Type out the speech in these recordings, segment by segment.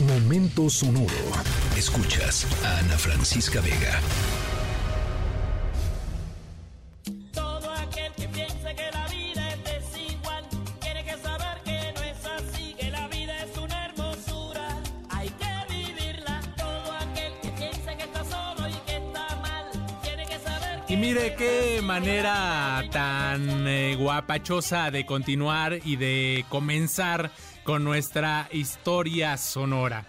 Momento sonoro. Escuchas a Ana Francisca Vega. Todo aquel que piense que la vida es desigual tiene que saber que no es así, que la vida es una hermosura. Hay que vivirla. Todo aquel que piense que está solo y que está mal tiene que saber que Y mire qué manera tan eh, guapachosa de continuar y de comenzar con nuestra historia sonora.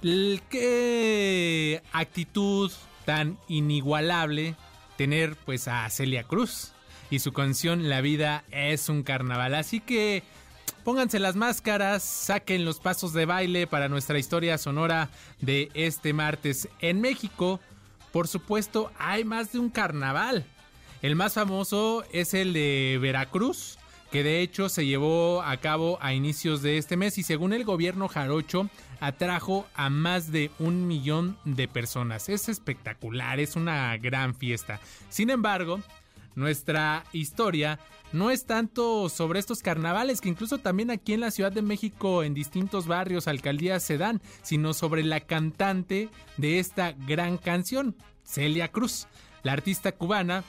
Qué actitud tan inigualable tener pues a Celia Cruz y su canción La vida es un carnaval. Así que pónganse las máscaras, saquen los pasos de baile para nuestra historia sonora de este martes en México. Por supuesto, hay más de un carnaval. El más famoso es el de Veracruz, que de hecho se llevó a cabo a inicios de este mes y según el gobierno jarocho atrajo a más de un millón de personas. Es espectacular, es una gran fiesta. Sin embargo, nuestra historia no es tanto sobre estos carnavales, que incluso también aquí en la Ciudad de México, en distintos barrios, alcaldías se dan, sino sobre la cantante de esta gran canción, Celia Cruz. La artista cubana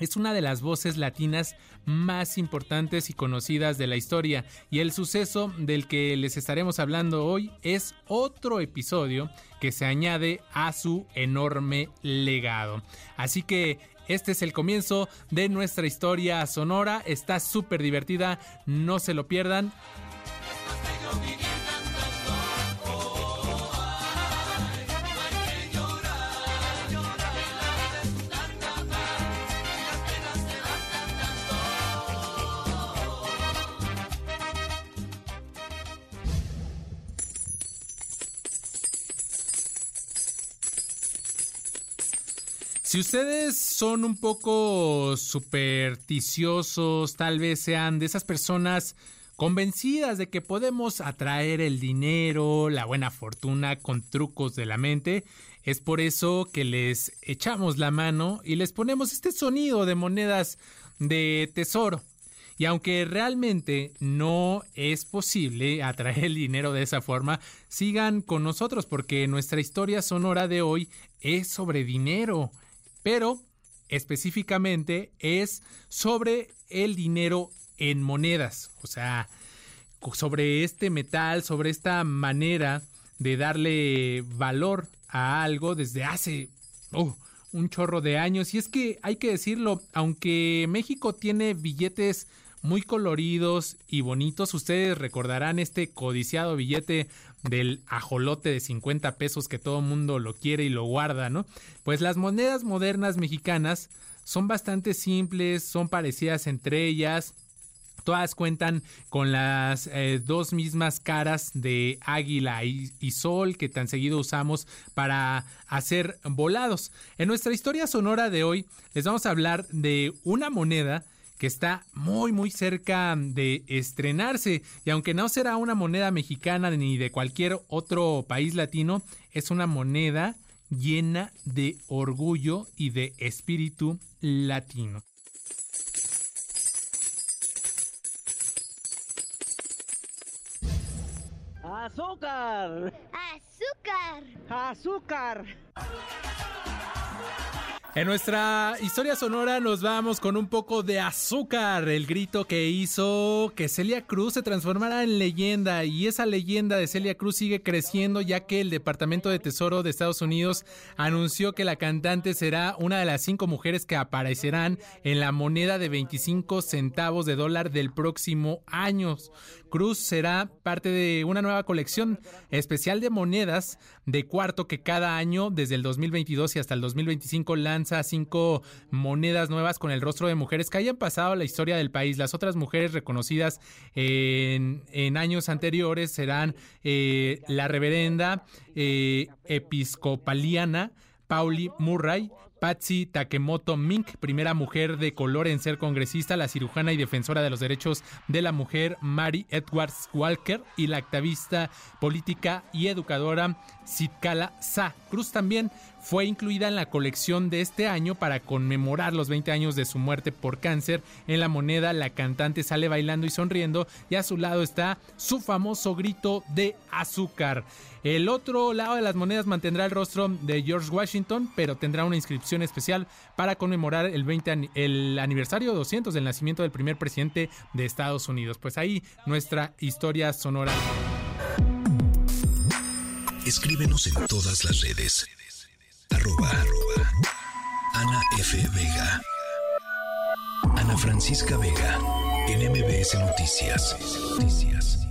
es una de las voces latinas más importantes y conocidas de la historia y el suceso del que les estaremos hablando hoy es otro episodio que se añade a su enorme legado. Así que este es el comienzo de nuestra historia sonora, está súper divertida, no se lo pierdan. Si ustedes son un poco supersticiosos, tal vez sean de esas personas convencidas de que podemos atraer el dinero, la buena fortuna con trucos de la mente, es por eso que les echamos la mano y les ponemos este sonido de monedas de tesoro. Y aunque realmente no es posible atraer el dinero de esa forma, sigan con nosotros porque nuestra historia sonora de hoy es sobre dinero pero específicamente es sobre el dinero en monedas, o sea, sobre este metal, sobre esta manera de darle valor a algo desde hace oh, un chorro de años. Y es que hay que decirlo, aunque México tiene billetes muy coloridos y bonitos. Ustedes recordarán este codiciado billete del ajolote de 50 pesos que todo mundo lo quiere y lo guarda, ¿no? Pues las monedas modernas mexicanas son bastante simples, son parecidas entre ellas. Todas cuentan con las eh, dos mismas caras de águila y, y, sol que tan seguido usamos para hacer volados. En nuestra historia sonora de hoy les vamos a hablar de una moneda que está muy muy cerca de estrenarse y aunque no será una moneda mexicana ni de cualquier otro país latino, es una moneda llena de orgullo y de espíritu latino. ¡Azúcar! ¡Azúcar! ¡Azúcar! En nuestra historia sonora nos vamos con un poco de azúcar, el grito que hizo que Celia Cruz se transformara en leyenda y esa leyenda de Celia Cruz sigue creciendo ya que el Departamento de Tesoro de Estados Unidos anunció que la cantante será una de las cinco mujeres que aparecerán en la moneda de 25 centavos de dólar del próximo año. Cruz será parte de una nueva colección especial de monedas de cuarto que cada año desde el 2022 y hasta el 2025 lanza cinco monedas nuevas con el rostro de mujeres que hayan pasado a la historia del país. Las otras mujeres reconocidas en, en años anteriores serán eh, la reverenda eh, episcopaliana Pauli Murray, Patsy Takemoto Mink, primera mujer de color en ser congresista, la cirujana y defensora de los derechos de la mujer Mary Edwards Walker y la activista política y educadora Sitkala Sa. Cruz también fue incluida en la colección de este año para conmemorar los 20 años de su muerte por cáncer. En la moneda la cantante sale bailando y sonriendo y a su lado está su famoso grito de azúcar. El otro lado de las monedas mantendrá el rostro de George Washington, pero tendrá una inscripción especial para conmemorar el, 20 el aniversario 200 del nacimiento del primer presidente de Estados Unidos. Pues ahí nuestra historia sonora. Escríbenos en todas las redes. Arroba, Ana F. Vega. Ana Francisca Vega. En MBS. Noticias.